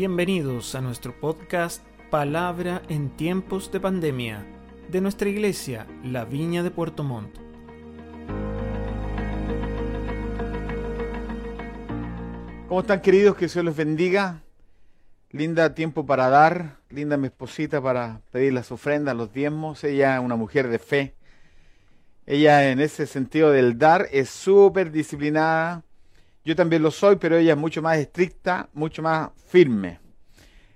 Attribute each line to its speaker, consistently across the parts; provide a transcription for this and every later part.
Speaker 1: Bienvenidos a nuestro podcast Palabra en tiempos de pandemia de nuestra iglesia, La Viña de Puerto Montt.
Speaker 2: ¿Cómo están queridos? Que Dios les bendiga. Linda tiempo para dar, linda mi esposita para pedir las ofrendas, los diezmos. Ella es una mujer de fe. Ella en ese sentido del dar es súper disciplinada. Yo también lo soy, pero ella es mucho más estricta, mucho más firme.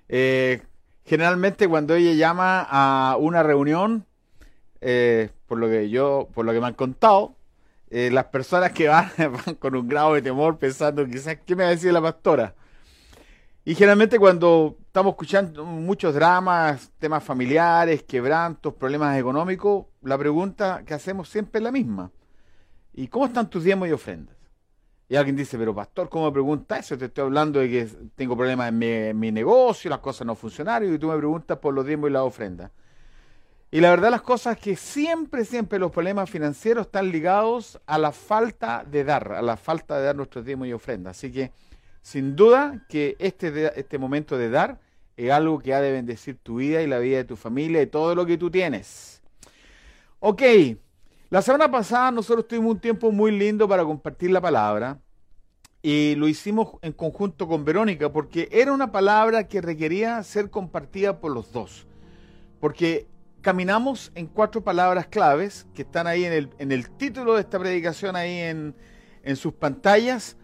Speaker 2: Eh, generalmente cuando ella llama a una reunión, eh, por lo que yo, por lo que me han contado, eh, las personas que van, van con un grado de temor pensando quizás qué me va a decir la pastora. Y generalmente cuando estamos escuchando muchos dramas, temas familiares, quebrantos, problemas económicos, la pregunta que hacemos siempre es la misma. ¿Y cómo están tus diezmos y ofrendas? Y alguien dice, pero pastor, ¿cómo me pregunta eso? Te estoy hablando de que tengo problemas en mi, negocio, las cosas no funcionaron y tú me preguntas por los diezmos y las ofrendas. Y la verdad las cosas que siempre, siempre los problemas financieros están ligados a la falta de dar, a la falta de dar nuestros diezmos y ofrendas. Así que sin duda que este, este momento de dar es algo que ha de bendecir tu vida y la vida de tu familia y todo lo que tú tienes. Ok, la semana pasada nosotros tuvimos un tiempo muy lindo para compartir la palabra y lo hicimos en conjunto con Verónica porque era una palabra que requería ser compartida por los dos. Porque caminamos en cuatro palabras claves que están ahí en el, en el título de esta predicación, ahí en, en sus pantallas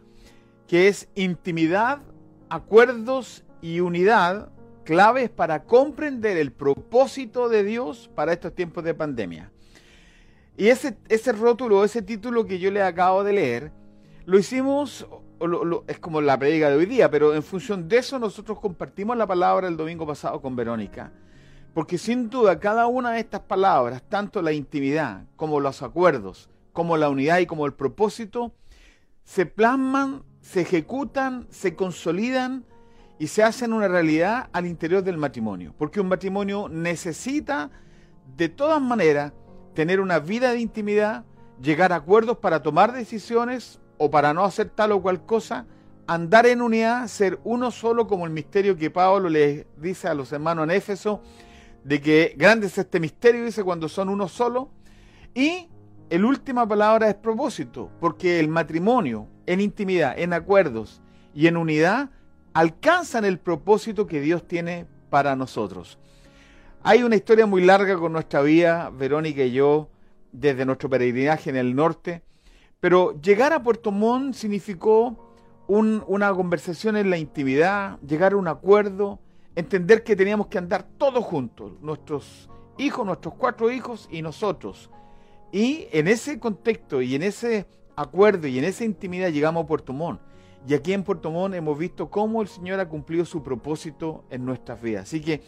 Speaker 2: que es intimidad, acuerdos y unidad, claves para comprender el propósito de Dios para estos tiempos de pandemia. Y ese, ese rótulo, ese título que yo le acabo de leer, lo hicimos, es como la predica de hoy día, pero en función de eso nosotros compartimos la palabra el domingo pasado con Verónica. Porque sin duda cada una de estas palabras, tanto la intimidad como los acuerdos, como la unidad y como el propósito, se plasman se ejecutan, se consolidan y se hacen una realidad al interior del matrimonio. Porque un matrimonio necesita de todas maneras tener una vida de intimidad, llegar a acuerdos para tomar decisiones o para no hacer tal o cual cosa, andar en unidad, ser uno solo como el misterio que Pablo le dice a los hermanos en Éfeso, de que grande es este misterio, dice, cuando son uno solo. Y el última palabra es propósito, porque el matrimonio, en intimidad, en acuerdos y en unidad, alcanzan el propósito que Dios tiene para nosotros. Hay una historia muy larga con nuestra vida, Verónica y yo, desde nuestro peregrinaje en el norte, pero llegar a Puerto Montt significó una conversación en la intimidad, llegar a un acuerdo, entender que teníamos que andar todos juntos, nuestros hijos, nuestros cuatro hijos y nosotros. Y en ese contexto y en ese acuerdo y en esa intimidad llegamos a Puerto Montt. Y aquí en Puerto Montt hemos visto cómo el Señor ha cumplido su propósito en nuestras vidas. Así que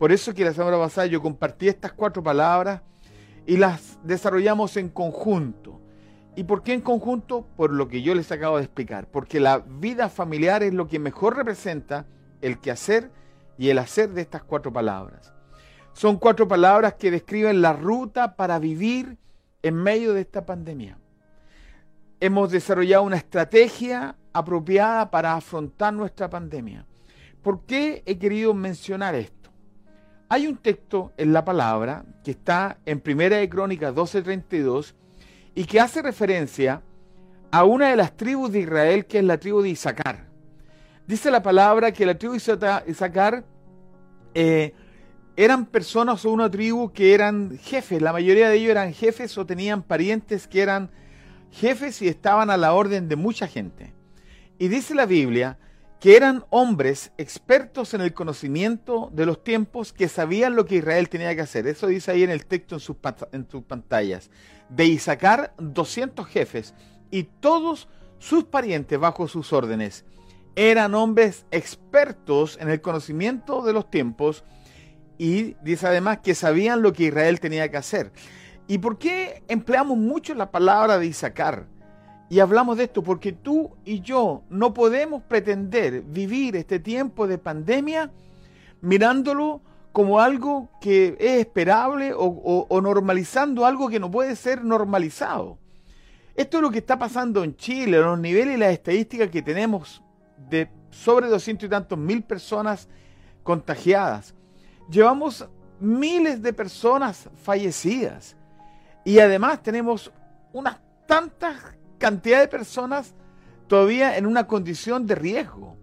Speaker 2: por eso que la semana pasada yo compartí estas cuatro palabras y las desarrollamos en conjunto. ¿Y por qué en conjunto? Por lo que yo les acabo de explicar. Porque la vida familiar es lo que mejor representa el quehacer y el hacer de estas cuatro palabras. Son cuatro palabras que describen la ruta para vivir en medio de esta pandemia hemos desarrollado una estrategia apropiada para afrontar nuestra pandemia. ¿Por qué he querido mencionar esto? Hay un texto en la palabra que está en Primera de Crónicas 12:32 y que hace referencia a una de las tribus de Israel que es la tribu de Isaacar. Dice la palabra que la tribu de Isaacar eh, eran personas o una tribu que eran jefes, la mayoría de ellos eran jefes o tenían parientes que eran jefes y estaban a la orden de mucha gente. Y dice la Biblia que eran hombres expertos en el conocimiento de los tiempos que sabían lo que Israel tenía que hacer. Eso dice ahí en el texto en sus, pantallas. De Isaacar 200 jefes y todos sus parientes bajo sus órdenes. Eran hombres expertos en el conocimiento de los tiempos y dice además que sabían lo que Israel tenía que hacer. ¿Y por qué empleamos mucho la palabra de Isaacar? Y hablamos de esto porque tú y yo no podemos pretender vivir este tiempo de pandemia mirándolo como algo que es esperable o, normalizando algo que no puede ser normalizado. Esto es lo que está pasando en Chile, los niveles y las estadísticas que tenemos de sobre doscientos y tantos mil personas contagiadas. Llevamos miles de personas fallecidas. Y además tenemos unas tantas cantidad de personas todavía en una condición de riesgo.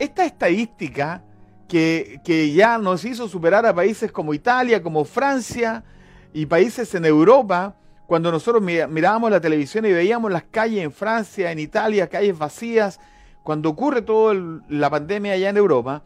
Speaker 2: Esta estadística que, que, ya nos hizo superar a países como Italia, como Francia y países en Europa, cuando nosotros mirábamos la televisión y veíamos las calles en Francia, en Italia, calles vacías, cuando ocurre toda la pandemia allá en Europa,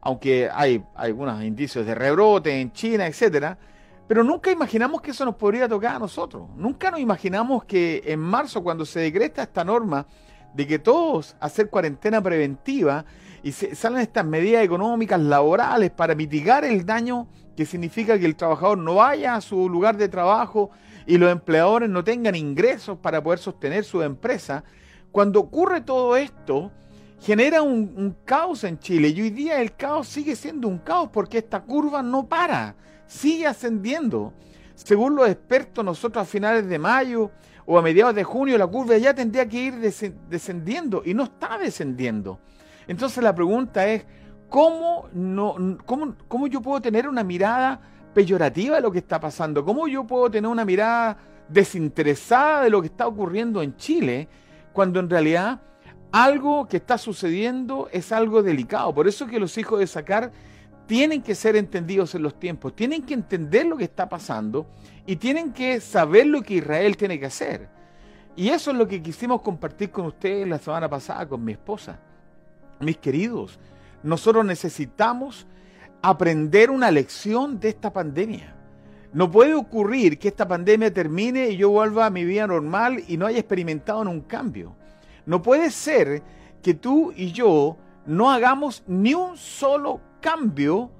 Speaker 2: aunque hay, algunos indicios de rebrote en China, etcétera, pero nunca imaginamos que eso nos podría tocar a nosotros. Nunca nos imaginamos que en marzo, cuando se decreta esta norma de que todos hacer cuarentena preventiva y se, salen estas medidas económicas, laborales, para mitigar el daño que significa que el trabajador no vaya a su lugar de trabajo y los empleadores no tengan ingresos para poder sostener su empresa. Cuando ocurre todo esto, genera un, caos en Chile y hoy día el caos sigue siendo un caos porque esta curva no para, sigue ascendiendo. Según los expertos, nosotros a finales de mayo o a mediados de junio la curva ya tendría que ir descendiendo y no está descendiendo. Entonces la pregunta es, ¿cómo, no, cómo, ¿cómo yo puedo tener una mirada peyorativa de lo que está pasando? ¿Cómo yo puedo tener una mirada desinteresada de lo que está ocurriendo en Chile cuando en realidad algo que está sucediendo es algo delicado. Por eso que los hijos de Sacar tienen que ser entendidos en los tiempos, tienen que entender lo que está pasando y tienen que saber lo que Israel tiene que hacer. Y eso es lo que quisimos compartir con ustedes la semana pasada con mi esposa. Mis queridos, nosotros necesitamos aprender una lección de esta pandemia. No puede ocurrir que esta pandemia termine y yo vuelva a mi vida normal y no haya experimentado un cambio. No puede ser que tú y yo no hagamos ni un solo cambio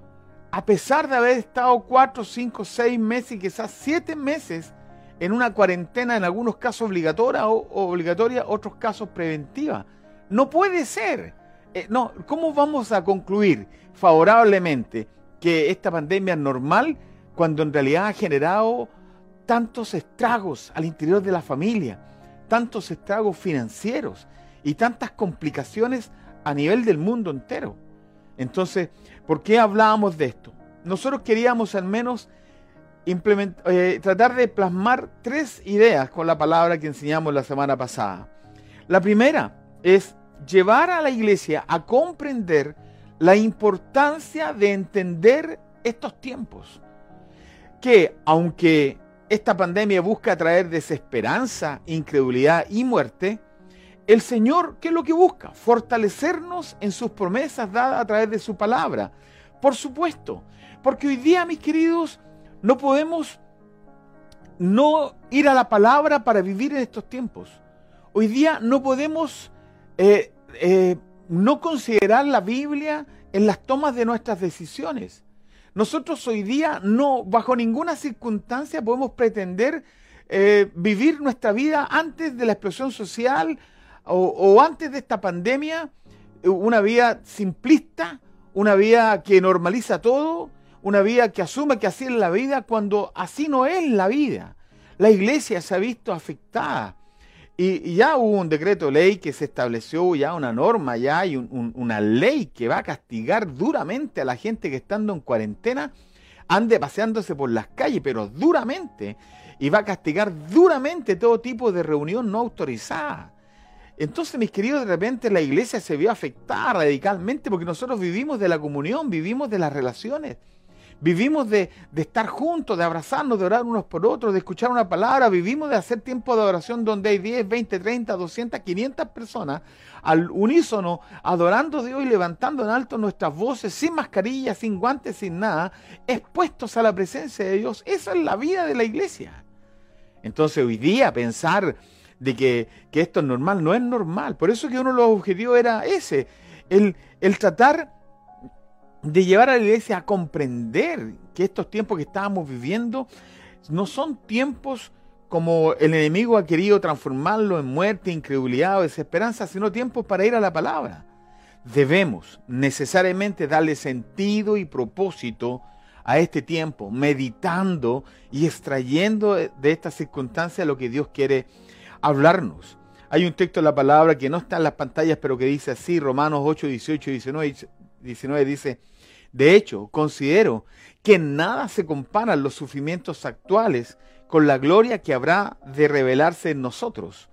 Speaker 2: a pesar de haber estado cuatro, cinco, seis meses y quizás siete meses en una cuarentena, en algunos casos obligatoria o obligatoria, otros casos preventiva. No puede ser. Eh, no, ¿cómo vamos a concluir favorablemente que esta pandemia es normal cuando en realidad ha generado tantos estragos al interior de la familia? tantos estragos financieros y tantas complicaciones a nivel del mundo entero. Entonces, ¿por qué hablábamos de esto? Nosotros queríamos al menos eh, tratar de plasmar tres ideas con la palabra que enseñamos la semana pasada. La primera es llevar a la iglesia a comprender la importancia de entender estos tiempos. Que aunque esta pandemia busca traer desesperanza, incredulidad y muerte, el Señor, ¿qué es lo que busca? Fortalecernos en sus promesas dadas a través de su palabra. Por supuesto, porque hoy día, mis queridos, no podemos no ir a la palabra para vivir en estos tiempos. Hoy día no podemos eh, eh, no considerar la Biblia en las tomas de nuestras decisiones. Nosotros hoy día no, bajo ninguna circunstancia podemos pretender eh, vivir nuestra vida antes de la explosión social o, antes de esta pandemia, una vida simplista, una vida que normaliza todo, una vida que asume que así es la vida cuando así no es la vida. La iglesia se ha visto afectada y, ya hubo un decreto de ley que se estableció, ya una norma, ya hay una ley que va a castigar duramente a la gente que estando en cuarentena ande paseándose por las calles, pero duramente, y va a castigar duramente todo tipo de reunión no autorizada. Entonces, mis queridos, de repente la iglesia se vio afectada radicalmente porque nosotros vivimos de la comunión, vivimos de las relaciones. Vivimos de, estar juntos, de abrazarnos, de orar unos por otros, de escuchar una palabra. Vivimos de hacer tiempo de oración donde hay 10, 20, 30, 200, 500 personas al unísono, adorando a Dios y levantando en alto nuestras voces, sin mascarilla, sin guantes, sin nada, expuestos a la presencia de Dios. Esa es la vida de la iglesia. Entonces hoy día pensar de que, esto es normal, no es normal. Por eso que uno de los objetivos era ese, el, el tratar de llevar a la iglesia a comprender que estos tiempos que estábamos viviendo no son tiempos como el enemigo ha querido transformarlo en muerte, incredulidad o desesperanza, sino tiempos para ir a la palabra. Debemos necesariamente darle sentido y propósito a este tiempo, meditando y extrayendo de esta circunstancia lo que Dios quiere hablarnos. Hay un texto en la palabra que no está en las pantallas, pero que dice así, Romanos 8, 18 y 19, 19 dice, de hecho, considero que nada se comparan los sufrimientos actuales con la gloria que habrá de revelarse en nosotros.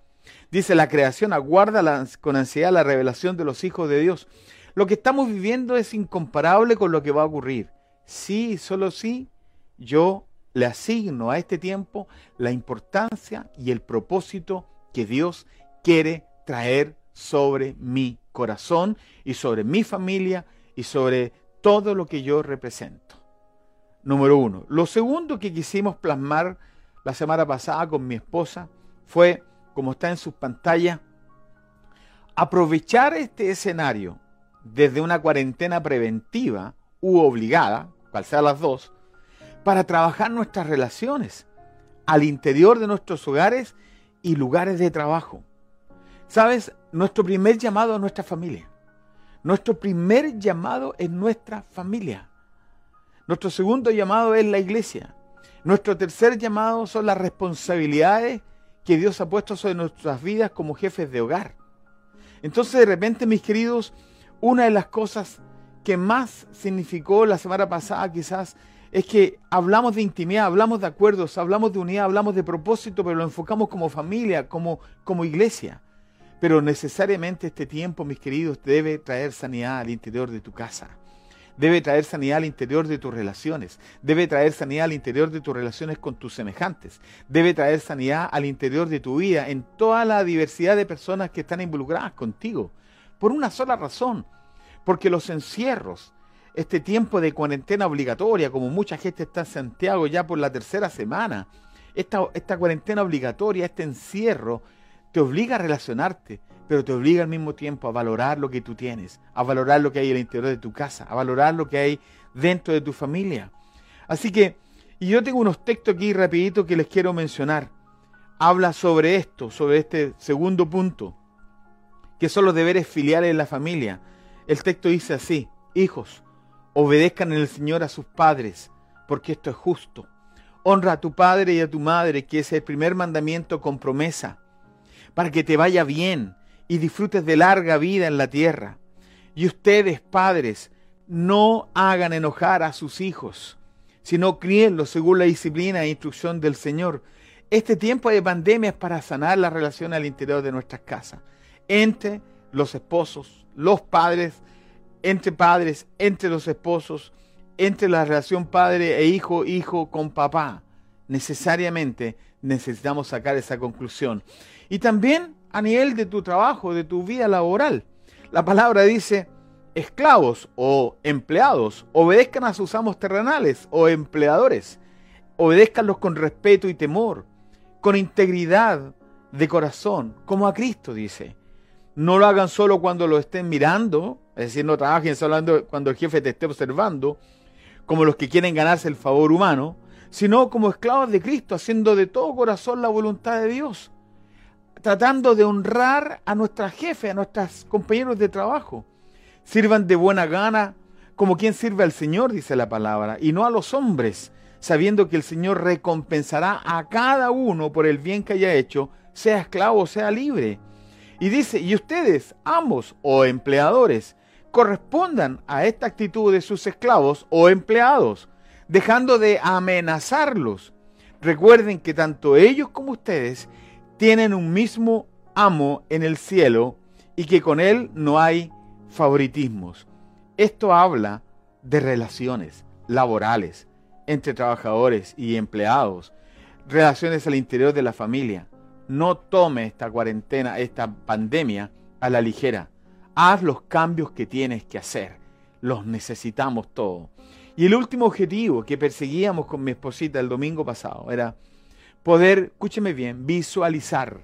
Speaker 2: Dice, la creación aguarda con ansiedad la revelación de los hijos de Dios. Lo que estamos viviendo es incomparable con lo que va a ocurrir. Sí, solo sí, yo le asigno a este tiempo la importancia y el propósito que Dios quiere traer sobre mi corazón y sobre mi familia y sobre todo lo que yo represento. Número uno. Lo segundo que quisimos plasmar la semana pasada con mi esposa fue, como está en sus pantallas, aprovechar este escenario desde una cuarentena preventiva u obligada, cual sea las dos, para trabajar nuestras relaciones al interior de nuestros hogares y lugares de trabajo. Sabes, nuestro primer llamado es nuestra familia. Nuestro primer llamado es nuestra familia. Nuestro segundo llamado es la iglesia. Nuestro tercer llamado son las responsabilidades que Dios ha puesto sobre nuestras vidas como jefes de hogar. Entonces de repente, mis queridos, una de las cosas que más significó la semana pasada quizás es que hablamos de intimidad, hablamos de acuerdos, hablamos de unidad, hablamos de propósito, pero lo enfocamos como familia, como, como iglesia. Pero necesariamente este tiempo, mis queridos, debe traer sanidad al interior de tu casa. Debe traer sanidad al interior de tus relaciones. Debe traer sanidad al interior de tus relaciones con tus semejantes. Debe traer sanidad al interior de tu vida en toda la diversidad de personas que están involucradas contigo. Por una sola razón. Porque los encierros, este tiempo de cuarentena obligatoria, como mucha gente está en Santiago ya por la tercera semana, esta, esta cuarentena obligatoria, este encierro, te obliga a relacionarte, pero te obliga al mismo tiempo a valorar lo que tú tienes, a valorar lo que hay en el interior de tu casa, a valorar lo que hay dentro de tu familia. Así que, y yo tengo unos textos aquí rapidito que les quiero mencionar. Habla sobre esto, sobre este segundo punto, que son los deberes filiales en la familia. El texto dice así, hijos, obedezcan el Señor a sus padres, porque esto es justo. Honra a tu padre y a tu madre, que es el primer mandamiento con promesa, para que te vaya bien y disfrutes de larga vida en la tierra. Y ustedes, padres, no hagan enojar a sus hijos, sino críenlos según la disciplina e instrucción del Señor. Este tiempo de pandemia es para sanar la relación al interior de nuestras casas, entre los esposos, los padres, entre padres, entre los esposos, entre la relación padre e hijo, hijo con papá. Necesariamente necesitamos sacar esa conclusión. Y también a nivel de tu trabajo, de tu vida laboral. La palabra dice, esclavos o empleados, obedezcan a sus amos terrenales o empleadores. Obedezcanlos con respeto y temor, con integridad de corazón, como a Cristo dice. No lo hagan solo cuando lo estén mirando, es decir, no trabajen cuando el jefe te esté observando, como los que quieren ganarse el favor humano, sino como esclavos de Cristo, haciendo de todo corazón la voluntad de Dios, tratando de honrar a nuestra jefe, a nuestros compañeros de trabajo. Sirvan de buena gana como quien sirve al Señor, dice la palabra, y no a los hombres, sabiendo que el Señor recompensará a cada uno por el bien que haya hecho, sea esclavo o sea libre. Y dice, y ustedes, ambos o empleadores, correspondan a esta actitud de sus esclavos o empleados, dejando de amenazarlos. Recuerden que tanto ellos como ustedes tienen un mismo amo en el cielo y que con él no hay favoritismos. Esto habla de relaciones laborales entre trabajadores y empleados, relaciones al interior de la familia. No tome esta cuarentena, esta pandemia a la ligera haz los cambios que tienes que hacer. Los necesitamos todos. Y el último objetivo que perseguíamos con mi esposita el domingo pasado era poder, escúcheme bien, visualizar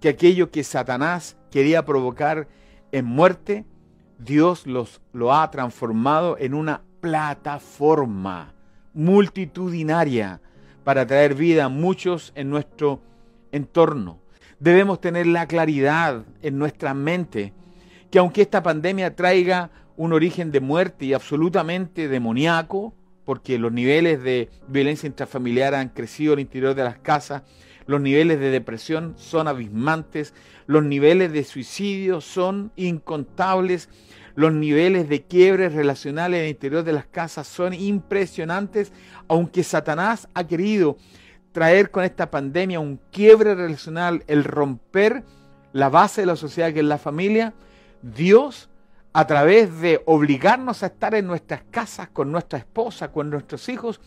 Speaker 2: que aquello que Satanás quería provocar en muerte, Dios los, lo ha transformado en una plataforma multitudinaria para traer vida a muchos en nuestro entorno. Debemos tener la claridad en nuestra mente que aunque esta pandemia traiga un origen de muerte y absolutamente demoníaco, porque los niveles de violencia intrafamiliar han crecido al interior de las casas, los niveles de depresión son abismantes, los niveles de suicidio son incontables, los niveles de quiebres relacionales el interior de las casas son impresionantes, aunque Satanás ha querido traer con esta pandemia un quiebre relacional, el romper la base de la sociedad que es la familia, Dios a través de obligarnos a estar en nuestras casas con nuestra esposa, con nuestros hijos,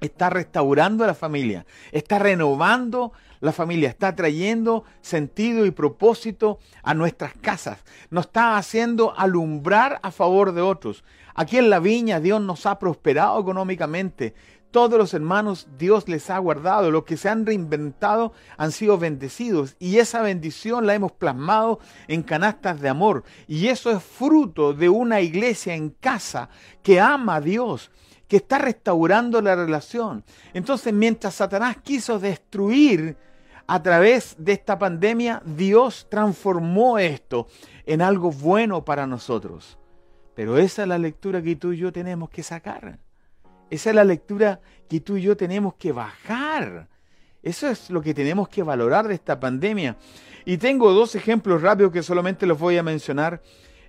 Speaker 2: está restaurando a la familia, está renovando la familia, está trayendo sentido y propósito a nuestras casas, nos está haciendo alumbrar a favor de otros. Aquí en la viña Dios nos ha prosperado económicamente, todos los hermanos Dios les ha guardado, los que se han reinventado han sido bendecidos y esa bendición la hemos plasmado en canastas de amor y eso es fruto de una iglesia en casa que ama a Dios, que está restaurando la relación. Entonces mientras Satanás quiso destruir a través de esta pandemia, Dios transformó esto en algo bueno para nosotros. Pero esa es la lectura que tú y yo tenemos que sacar. Esa es la lectura que tú y yo tenemos que bajar. Eso es lo que tenemos que valorar de esta pandemia. Y tengo dos ejemplos rápidos que solamente los voy a mencionar.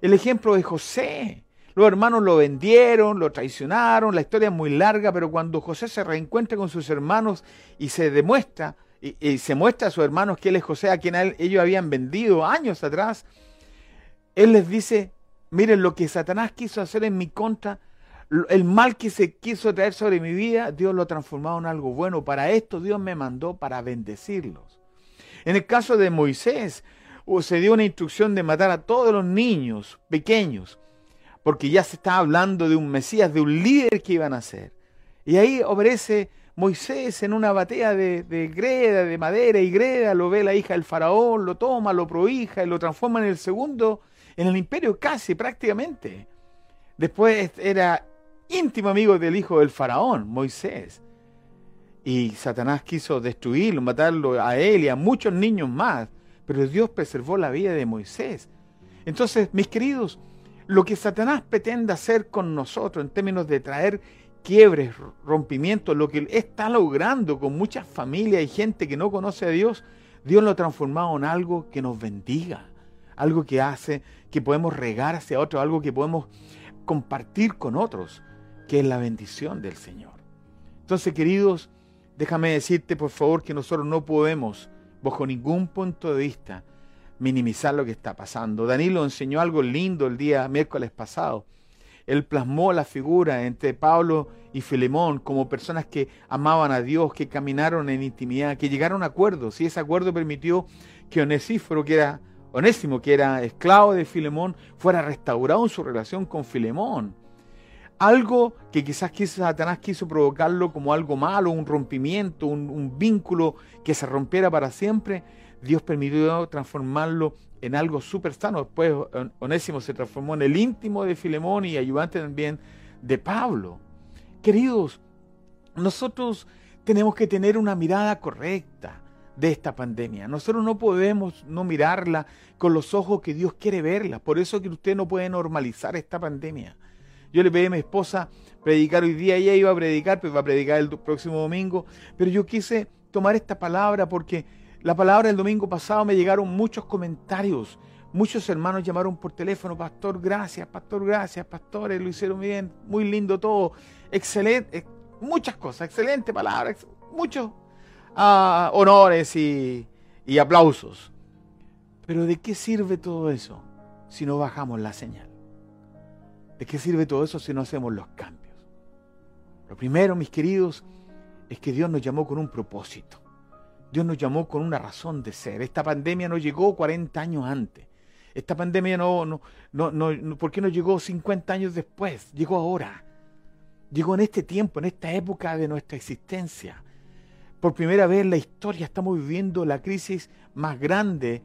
Speaker 2: El ejemplo de José. Los hermanos lo vendieron, lo traicionaron, la historia es muy larga, pero cuando José se reencuentra con sus hermanos y se demuestra, y, se muestra a sus hermanos que él es José, a quien ellos habían vendido años atrás, él les dice, miren lo que Satanás quiso hacer en mi contra, el mal que se quiso traer sobre mi vida, Dios lo ha transformado en algo bueno. Para esto Dios me mandó para bendecirlos. En el caso de Moisés, se dio una instrucción de matar a todos los niños pequeños, porque ya se estaba hablando de un Mesías, de un líder que iban a ser. Y ahí obedece Moisés en una batea de, de, greda, de madera y greda, lo ve la hija del faraón, lo toma, lo prohija y lo transforma en el segundo, en el imperio casi prácticamente. Después era íntimo amigo del hijo del faraón, Moisés. Y Satanás quiso destruirlo, matarlo a él y a muchos niños más. Pero Dios preservó la vida de Moisés. Entonces, mis queridos, lo que Satanás pretende hacer con nosotros en términos de traer quiebres, rompimientos, lo que está logrando con muchas familias y gente que no conoce a Dios, Dios lo ha transformado en algo que nos bendiga, algo que hace que podemos regar hacia otro, algo que podemos compartir con otros que es la bendición del Señor. Entonces, queridos, déjame decirte por favor que nosotros no podemos, bajo ningún punto de vista, minimizar lo que está pasando. Danilo enseñó algo lindo el día miércoles pasado. Él plasmó la figura entre Pablo y Filemón como personas que amaban a Dios, que caminaron en intimidad, que llegaron a acuerdos. Y ese acuerdo permitió que Onesíforo, que era Onésimo, que era esclavo de Filemón, fuera restaurado en su relación con Filemón algo que quizás Satanás quiso provocarlo como algo malo, un rompimiento, un, vínculo que se rompiera para siempre, Dios permitió transformarlo en algo súper sano. Después Onésimo se transformó en el íntimo de Filemón y ayudante también de Pablo. Queridos, nosotros tenemos que tener una mirada correcta de esta pandemia. Nosotros no podemos no mirarla con los ojos que Dios quiere verla. Por eso que usted no puede normalizar esta pandemia. Yo le pedí a mi esposa predicar hoy día, ella iba a predicar, pues va a predicar el próximo domingo, pero yo quise tomar esta palabra porque la palabra del domingo pasado me llegaron muchos comentarios. Muchos hermanos llamaron por teléfono, pastor, gracias, pastor, gracias, pastores, lo hicieron bien, muy lindo todo, excelente, muchas cosas, excelente palabra, muchos ah, honores y, y aplausos. Pero ¿de qué sirve todo eso si no bajamos la señal? ¿De qué sirve todo eso si no hacemos los cambios? Lo primero, mis queridos, es que Dios nos llamó con un propósito. Dios nos llamó con una razón de ser. Esta pandemia no llegó 40 años antes. Esta pandemia no, no, no, no, ¿por qué no llegó 50 años después? Llegó ahora. Llegó en este tiempo, en esta época de nuestra existencia. Por primera vez en la historia estamos viviendo la crisis más grande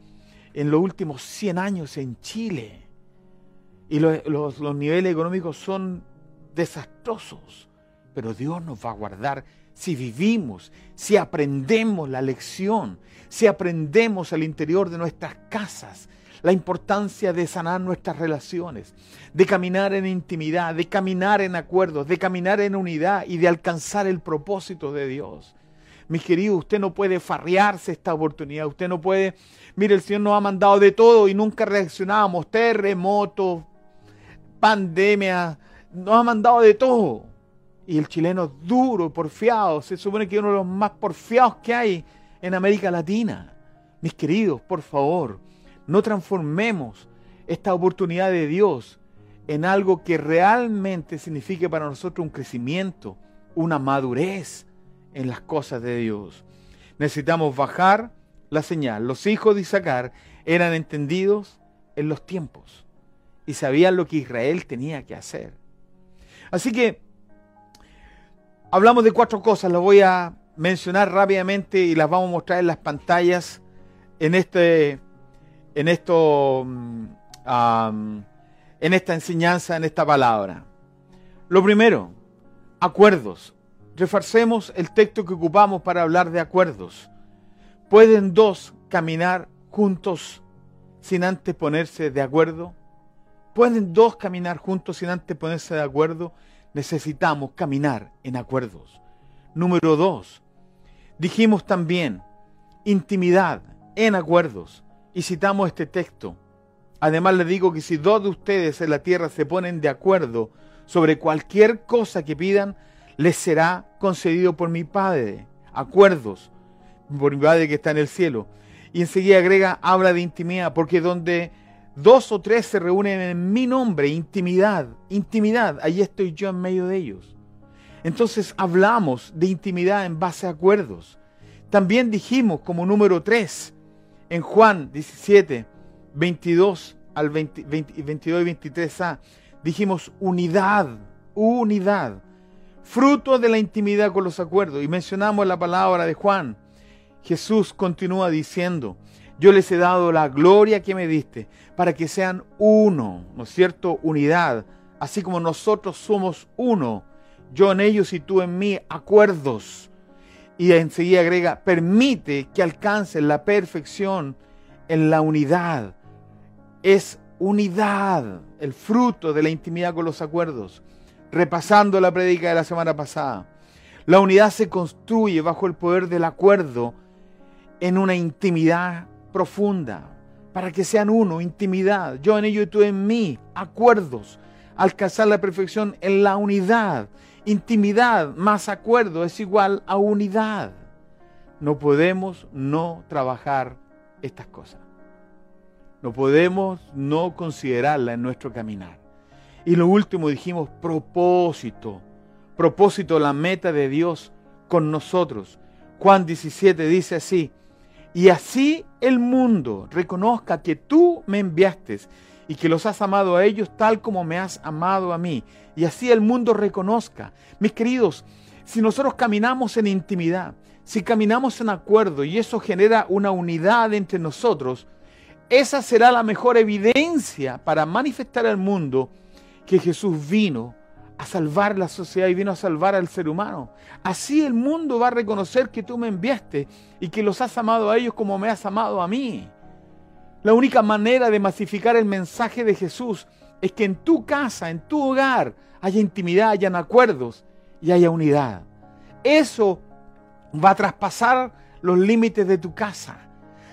Speaker 2: en los últimos 100 años en Chile y los, niveles económicos son desastrosos. Pero Dios nos va a guardar si vivimos, si aprendemos la lección, si aprendemos al interior de nuestras casas la importancia de sanar nuestras relaciones, de caminar en intimidad, de caminar en acuerdos, de caminar en unidad y de alcanzar el propósito de Dios. Mis queridos, usted no puede farrearse esta oportunidad, usted no puede, mire, el Señor nos ha mandado de todo y nunca reaccionamos, terremotos, pandemia, nos ha mandado de todo. Y el chileno es duro, porfiado, se supone que es uno de los más porfiados que hay en América Latina. Mis queridos, por favor, no transformemos esta oportunidad de Dios en algo que realmente signifique para nosotros un crecimiento, una madurez, en las cosas de Dios. Necesitamos bajar la señal. Los hijos de Isaacar eran entendidos en los tiempos y sabían lo que Israel tenía que hacer. Así que hablamos de cuatro cosas, las voy a mencionar rápidamente y las vamos a mostrar en las pantallas en este en esto mm, en esta enseñanza, en esta palabra. Lo primero, acuerdos. Refarcemos el texto que ocupamos para hablar de acuerdos. ¿Pueden dos caminar juntos sin antes ponerse de acuerdo? ¿Pueden dos caminar juntos sin antes ponerse de acuerdo? Necesitamos caminar en acuerdos. Número dos, dijimos también intimidad en acuerdos. Y citamos este texto. Además le digo que si dos de ustedes en la tierra se ponen de acuerdo sobre cualquier cosa que pidan, les será concedido por mi Padre. Acuerdos, por mi Padre que está en el cielo. Y enseguida agrega, habla de intimidad, porque donde dos o tres se reúnen en mi nombre, intimidad, intimidad, ahí estoy yo en medio de ellos. Entonces hablamos de intimidad en base a acuerdos. También dijimos como número tres, en Juan 17, 22 al 22 y 23a, dijimos unidad, unidad fruto de la intimidad con los acuerdos. Y mencionamos la palabra de Juan. Jesús continúa diciendo, yo les he dado la gloria que me diste para que sean uno, ¿no es cierto? Unidad, así como nosotros somos uno, yo en ellos y tú en mí, acuerdos. Y enseguida agrega, permite que alcancen la perfección en la unidad. Es unidad, el fruto de la intimidad con los acuerdos repasando la prédica de la semana pasada. La unidad se construye bajo el poder del acuerdo en una intimidad profunda, para que sean uno, intimidad, yo en ello y tú en mí, acuerdos, alcanzar la perfección en la unidad. Intimidad más acuerdo es igual a unidad. No podemos no trabajar estas cosas. No podemos no considerarla en nuestro caminar. Y lo último dijimos propósito. Propósito, la meta de Dios con nosotros. Juan 17 dice así, y así el mundo reconozca que tú me enviaste y que los has amado a ellos tal como me has amado a mí. Y así el mundo reconozca. Mis queridos, si nosotros caminamos en intimidad, si caminamos en acuerdo y eso genera una unidad entre nosotros, esa será la mejor evidencia para manifestar al mundo que Jesús vino a salvar la sociedad y vino a salvar al ser humano. Así el mundo va a reconocer que tú me enviaste y que los has amado a ellos como me has amado a mí. La única manera de masificar el mensaje de Jesús es que en tu casa, en tu hogar, haya intimidad, hayan acuerdos y haya unidad. Eso va a traspasar los límites de tu casa.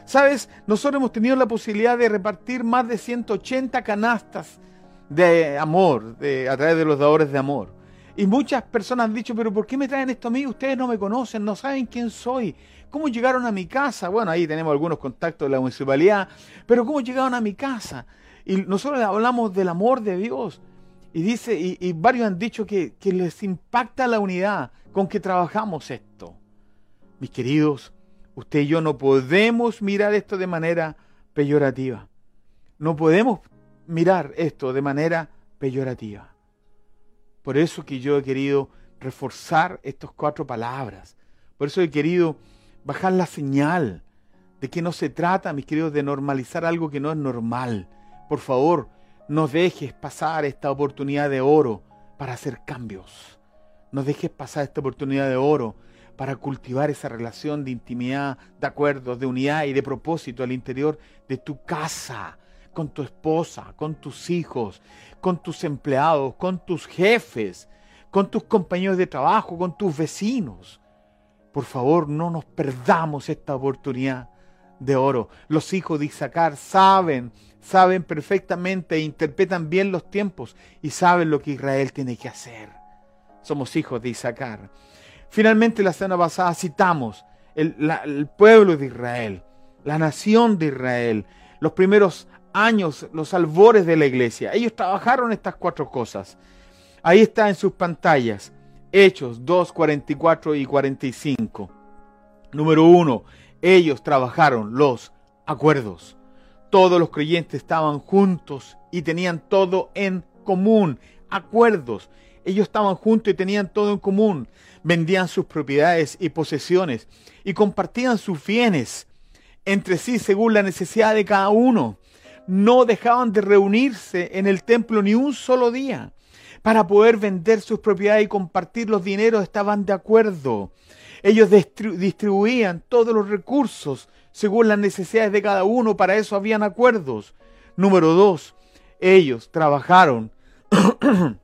Speaker 2: Sabes, nosotros hemos tenido la posibilidad de repartir más de 180 canastas de amor, de, a través de los dadores de amor. Y muchas personas han dicho, pero ¿por qué me traen esto a mí? Ustedes no me conocen, no saben quién soy. ¿Cómo llegaron a mi casa? Bueno, ahí tenemos algunos contactos de la municipalidad, pero ¿cómo llegaron a mi casa? Y nosotros hablamos del amor de Dios. Y dice, y, varios han dicho que, que les impacta la unidad con que trabajamos esto. Mis queridos, usted y yo no podemos mirar esto de manera peyorativa. No podemos mirar esto de manera peyorativa. Por eso que yo he querido reforzar estas cuatro palabras. Por eso he querido bajar la señal de que no se trata, mis queridos, de normalizar algo que no es normal. Por favor, no dejes pasar esta oportunidad de oro para hacer cambios. No dejes pasar esta oportunidad de oro para cultivar esa relación de intimidad, de acuerdos, de unidad y de propósito al interior de tu casa, con tu esposa, con tus hijos, con tus empleados, con tus jefes, con tus compañeros de trabajo, con tus vecinos. Por favor, no nos perdamos esta oportunidad de oro. Los hijos de Isaacar saben, saben perfectamente, e interpretan bien los tiempos y saben lo que Israel tiene que hacer. Somos hijos de Isaacar. Finalmente, la semana pasada citamos el, el pueblo de Israel, la nación de Israel, los primeros años, los albores de la iglesia. Ellos trabajaron estas cuatro cosas. Ahí está en sus pantallas. Hechos 2, 44 y 45. Número uno, ellos trabajaron los acuerdos. Todos los creyentes estaban juntos y tenían todo en común. Acuerdos. Ellos estaban juntos y tenían todo en común. Vendían sus propiedades y posesiones y compartían sus bienes entre sí según la necesidad de cada uno. No dejaban de reunirse en el templo ni un solo día. Para poder vender sus propiedades y compartir los dineros estaban de acuerdo. Ellos distribuían todos los recursos según las necesidades de cada uno. Para eso habían acuerdos. Número dos, ellos trabajaron.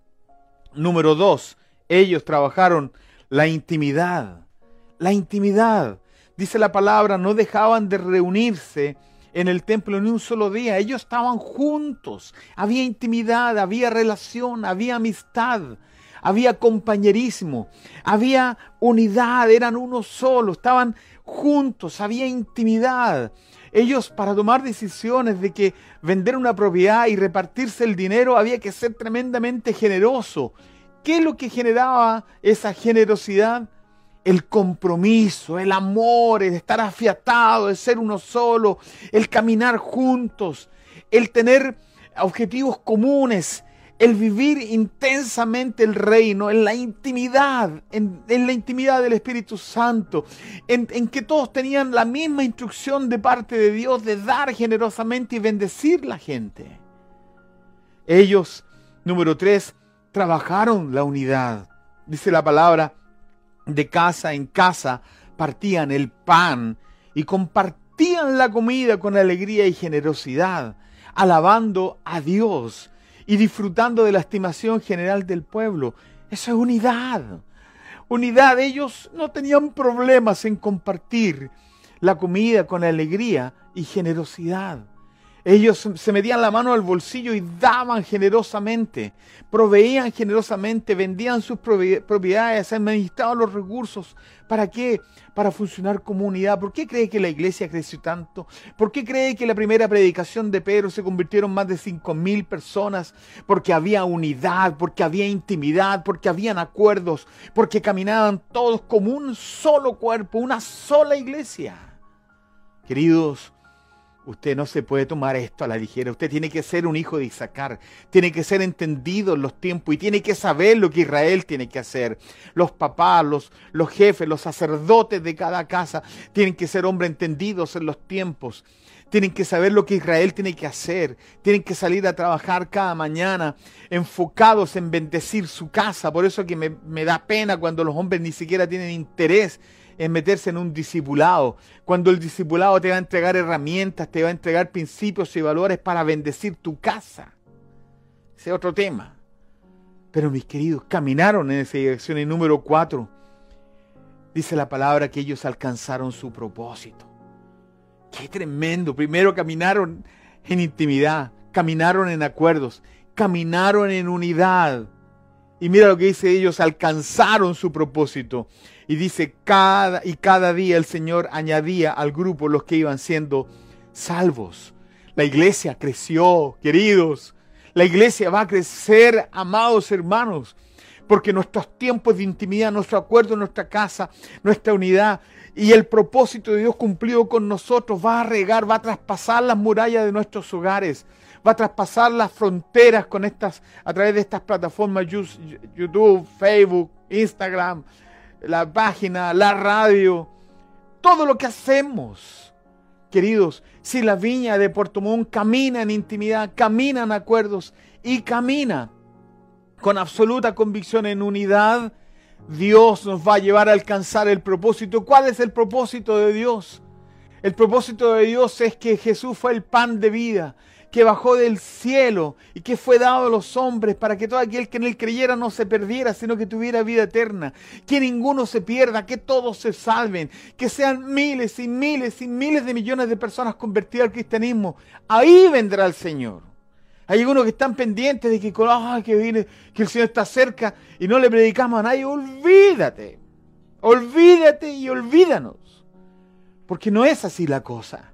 Speaker 2: Número dos, ellos trabajaron la intimidad. La intimidad dice la palabra, no dejaban de reunirse en el templo ni un solo día. Ellos estaban juntos. Había intimidad, había relación, había amistad, había compañerismo, había unidad, eran uno solo, estaban juntos, había intimidad. Ellos para tomar decisiones de que vender una propiedad y repartirse el dinero había que ser tremendamente generoso. ¿Qué es lo que generaba esa generosidad? El compromiso, el amor, el estar afiatado, el ser uno solo, el caminar juntos, el tener objetivos comunes, el vivir intensamente el reino, en la intimidad, en, la intimidad del Espíritu Santo, en, en que todos tenían la misma instrucción de parte de Dios de dar generosamente y bendecir la gente. Ellos, número tres, trabajaron la unidad. Dice la palabra, de casa en casa partían el pan y compartían la comida con alegría y generosidad, alabando a Dios y disfrutando de la estimación general del pueblo. Eso es unidad. Unidad, ellos no tenían problemas en compartir la comida con alegría y generosidad. Ellos se metían la mano al bolsillo y daban generosamente, proveían generosamente, vendían sus propiedades, administraban los recursos. ¿Para qué? Para funcionar como unidad. ¿Por qué cree que la iglesia creció tanto? ¿Por qué cree que la primera predicación de Pedro se convirtieron más de cinco mil personas? Porque había unidad, porque había intimidad, porque habían acuerdos, porque caminaban todos como un solo cuerpo, una sola iglesia. Queridos, Usted no se puede tomar esto a la ligera. Usted tiene que ser un hijo de Isaacar. Tiene que ser entendido en los tiempos y tiene que saber lo que Israel tiene que hacer. Los papás, los, los jefes, los sacerdotes de cada casa tienen que ser hombres entendidos en los tiempos. Tienen que saber lo que Israel tiene que hacer. Tienen que salir a trabajar cada mañana enfocados en bendecir su casa. Por eso que me, me da pena cuando los hombres ni siquiera tienen interés en meterse en un discipulado. Cuando el discipulado te va a entregar herramientas, te va a entregar principios y valores para bendecir tu casa. Ese es otro tema. Pero mis queridos, caminaron en esa dirección. Y número cuatro, dice la palabra que ellos alcanzaron su propósito. Qué tremendo. Primero caminaron en intimidad, caminaron en acuerdos, caminaron en unidad. Y mira lo que dice ellos, alcanzaron su propósito. Y dice, cada y cada día el Señor añadía al grupo los que iban siendo salvos. La iglesia creció, queridos. La iglesia va a crecer, amados hermanos, porque nuestros tiempos de intimidad, nuestro acuerdo, nuestra casa, nuestra unidad y el propósito de Dios cumplido con nosotros va a regar, va a traspasar las murallas de nuestros hogares, va a traspasar las fronteras con estas, a través de estas plataformas YouTube, Facebook, Instagram, la página, la radio, todo lo que hacemos. Queridos, si la viña de Puerto Montt camina en intimidad, camina en acuerdos y camina con absoluta convicción en unidad, Dios nos va a llevar a alcanzar el propósito. ¿Cuál es el propósito de Dios? El propósito de Dios es que Jesús fue el pan de vida, que bajó del cielo y que fue dado a los hombres para que todo aquel que en él creyera no se perdiera, sino que tuviera vida eterna. Que ninguno se pierda, que todos se salven, que sean miles y miles y miles de millones de personas convertidas al cristianismo. Ahí vendrá el Señor. Hay algunos que están pendientes de que, que, viene, que el Señor está cerca y no le predicamos a nadie. Olvídate. Olvídate y olvídanos. Porque no es así la cosa.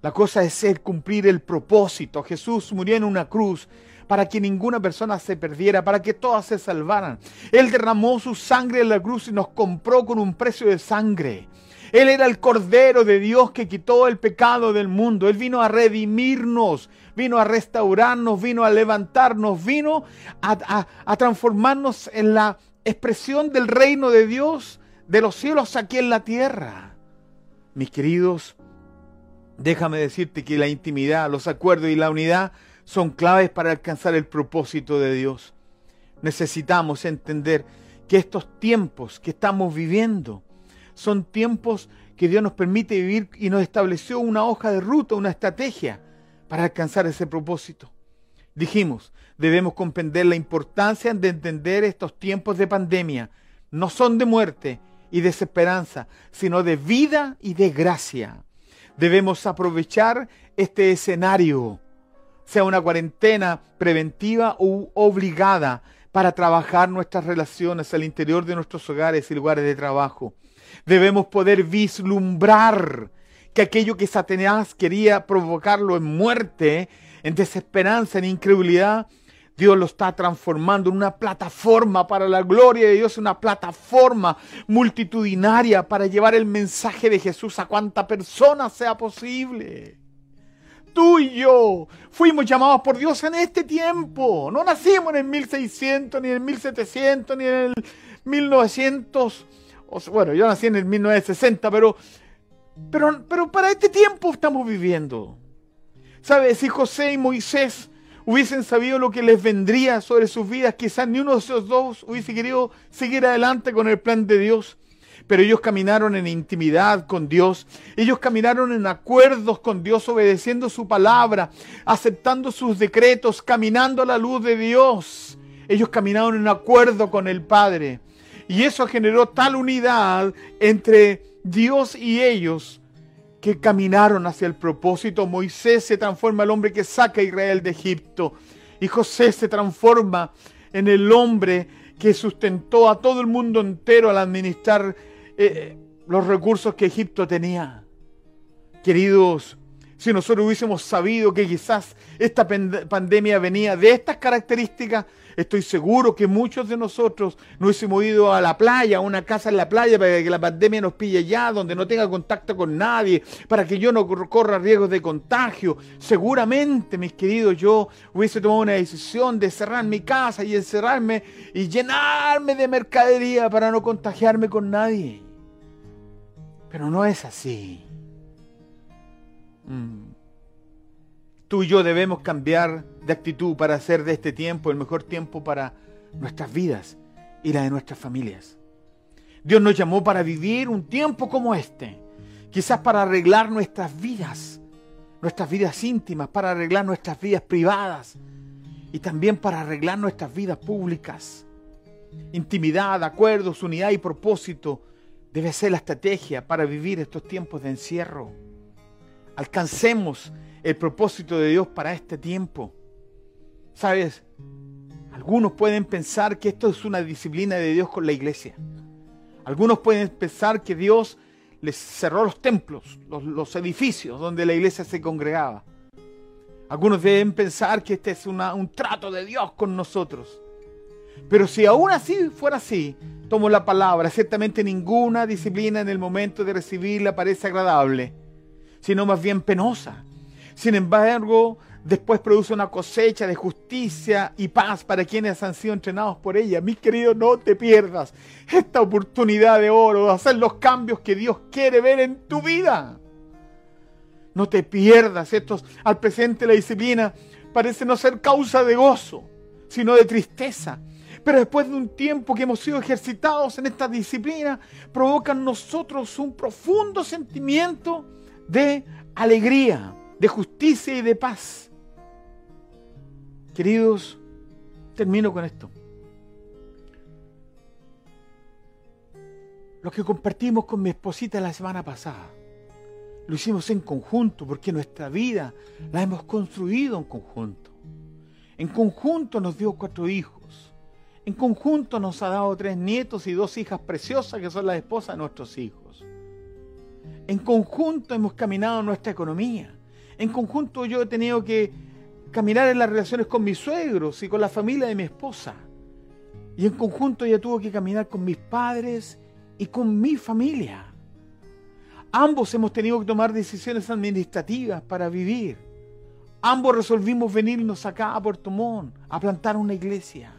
Speaker 2: La cosa es ser cumplir el propósito. Jesús murió en una cruz para que ninguna persona se perdiera, para que todas se salvaran. Él derramó su sangre en la cruz y nos compró con un precio de sangre. Él era el Cordero de Dios que quitó el pecado del mundo. Él vino a redimirnos, vino a restaurarnos, vino a levantarnos, vino a, a transformarnos en la expresión del reino de Dios de los cielos aquí en la tierra. Mis queridos, déjame decirte que la intimidad, los acuerdos y la unidad son claves para alcanzar el propósito de Dios. Necesitamos entender que estos tiempos que estamos viviendo son tiempos que Dios nos permite vivir y nos estableció una hoja de ruta, una estrategia para alcanzar ese propósito. Dijimos, debemos comprender la importancia de entender estos tiempos de pandemia. No son de muerte, y desesperanza, sino de vida y de gracia. Debemos aprovechar este escenario, sea una cuarentena preventiva u obligada, para trabajar nuestras relaciones al interior de nuestros hogares y lugares de trabajo. Debemos poder vislumbrar que aquello que Satanás quería provocarlo en muerte, en desesperanza, en incredulidad, Dios lo está transformando en una plataforma para la gloria de Dios, una plataforma multitudinaria para llevar el mensaje de Jesús a cuanta persona sea posible. Tú y yo fuimos llamados por Dios en este tiempo. No nacimos en el 1600, ni en el 1700, ni en el 1900. Bueno, yo nací en el 1960, pero, pero, pero para este tiempo estamos viviendo. ¿Sabes? Si José y Moisés hubiesen sabido lo que les vendría sobre sus vidas, quizás ni uno de esos dos hubiese querido seguir adelante con el plan de Dios. Pero ellos caminaron en intimidad con Dios. Ellos caminaron en acuerdos con Dios, obedeciendo su palabra, aceptando sus decretos, caminando a la luz de Dios. Ellos caminaron en acuerdo con el Padre. Y eso generó tal unidad entre Dios y ellos que caminaron hacia el propósito. Moisés se transforma en el hombre que saca a Israel de Egipto. Y José se transforma en el hombre que sustentó a todo el mundo entero al administrar eh, los recursos que Egipto tenía. Queridos, si nosotros hubiésemos sabido que quizás esta pandemia venía de estas características, Estoy seguro que muchos de nosotros no hubiésemos ido a la playa, a una casa en la playa, para que la pandemia nos pille ya, donde no tenga contacto con nadie, para que yo no corra riesgos de contagio. Seguramente, mis queridos, yo hubiese tomado una decisión de cerrar mi casa y encerrarme y llenarme de mercadería para no contagiarme con nadie. Pero no es así. Mm. Tú y yo debemos cambiar de actitud para hacer de este tiempo el mejor tiempo para nuestras vidas y la de nuestras familias. Dios nos llamó para vivir un tiempo como este, quizás para arreglar nuestras vidas, nuestras vidas íntimas, para arreglar nuestras vidas privadas y también para arreglar nuestras vidas públicas. Intimidad, acuerdos, unidad y propósito debe ser la estrategia para vivir estos tiempos de encierro. Alcancemos el propósito de Dios para este tiempo. ¿Sabes? Algunos pueden pensar que esto es una disciplina de Dios con la iglesia. Algunos pueden pensar que Dios les cerró los templos, los, edificios donde la iglesia se congregaba. Algunos deben pensar que este es un trato de Dios con nosotros. Pero si aún así fuera así, tomo la palabra, ciertamente ninguna disciplina en el momento de recibirla parece agradable, sino más bien penosa. Sin embargo, después produce una cosecha de justicia y paz para quienes han sido entrenados por ella. Mi querido, no te pierdas esta oportunidad de oro de hacer los cambios que Dios quiere ver en tu vida. No te pierdas estos. Al presente la disciplina parece no ser causa de gozo, sino de tristeza. Pero después de un tiempo que hemos sido ejercitados en esta disciplina, provoca en nosotros un profundo sentimiento de alegría de justicia y de paz. Queridos, termino con esto. Lo que compartimos con mi esposita la semana pasada, lo hicimos en conjunto porque nuestra vida la hemos construido en conjunto. En conjunto nos dio cuatro hijos. En conjunto nos ha dado tres nietos y dos hijas preciosas que son las esposas de nuestros hijos. En conjunto hemos caminado nuestra economía. En conjunto yo he tenido que caminar en las relaciones con mis suegros y con la familia de mi esposa. Y en conjunto ella tuvo que caminar con mis padres y con mi familia. Ambos hemos tenido que tomar decisiones administrativas para vivir. Ambos resolvimos venirnos acá a Puerto Montt a plantar una iglesia.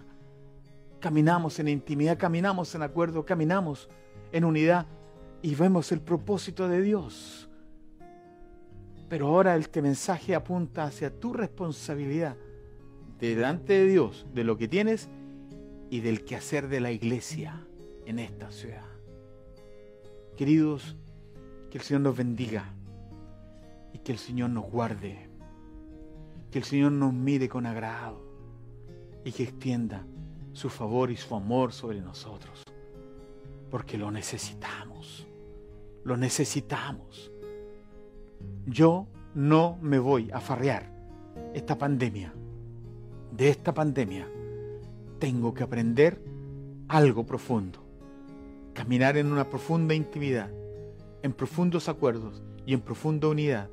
Speaker 2: Caminamos en intimidad, caminamos en acuerdo, caminamos en unidad y vemos el propósito de Dios. Pero ahora este mensaje apunta hacia tu responsabilidad delante de Dios, de lo que tienes y del quehacer de la iglesia en esta ciudad. Queridos, que el Señor nos bendiga y que el Señor nos guarde, que el Señor nos mire con agrado y que extienda su favor y su amor sobre nosotros, porque lo necesitamos, lo necesitamos. Yo no me voy a farrear esta pandemia. De esta pandemia tengo que aprender algo profundo caminar en una profunda intimidad, en profundos acuerdos y en profunda unidad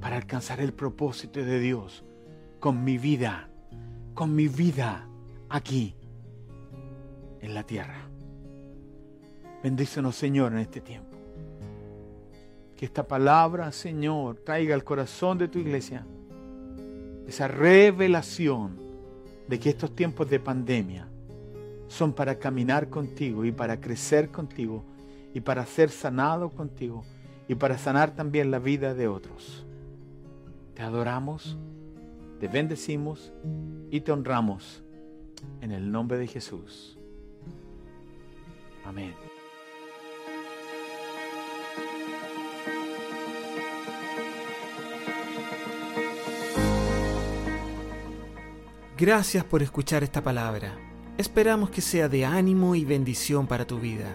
Speaker 2: para alcanzar el propósito de Dios con mi vida, con mi vida aquí en la tierra. Bendícenos, Señor, en este tiempo. Que esta palabra, Señor, traiga al corazón de tu iglesia esa revelación de que estos tiempos de pandemia son para caminar contigo y para crecer contigo y para ser sanado contigo y para sanar también la vida de otros. Te adoramos, te bendecimos y te honramos en el nombre de Jesús. Amén.
Speaker 1: Gracias por escuchar esta palabra. Esperamos que sea de ánimo y bendición para tu vida.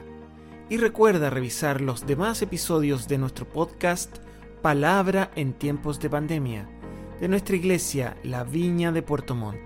Speaker 1: Y recuerda revisar los demás episodios de nuestro podcast Palabra en tiempos de pandemia, de nuestra iglesia La Viña de Puerto Montt.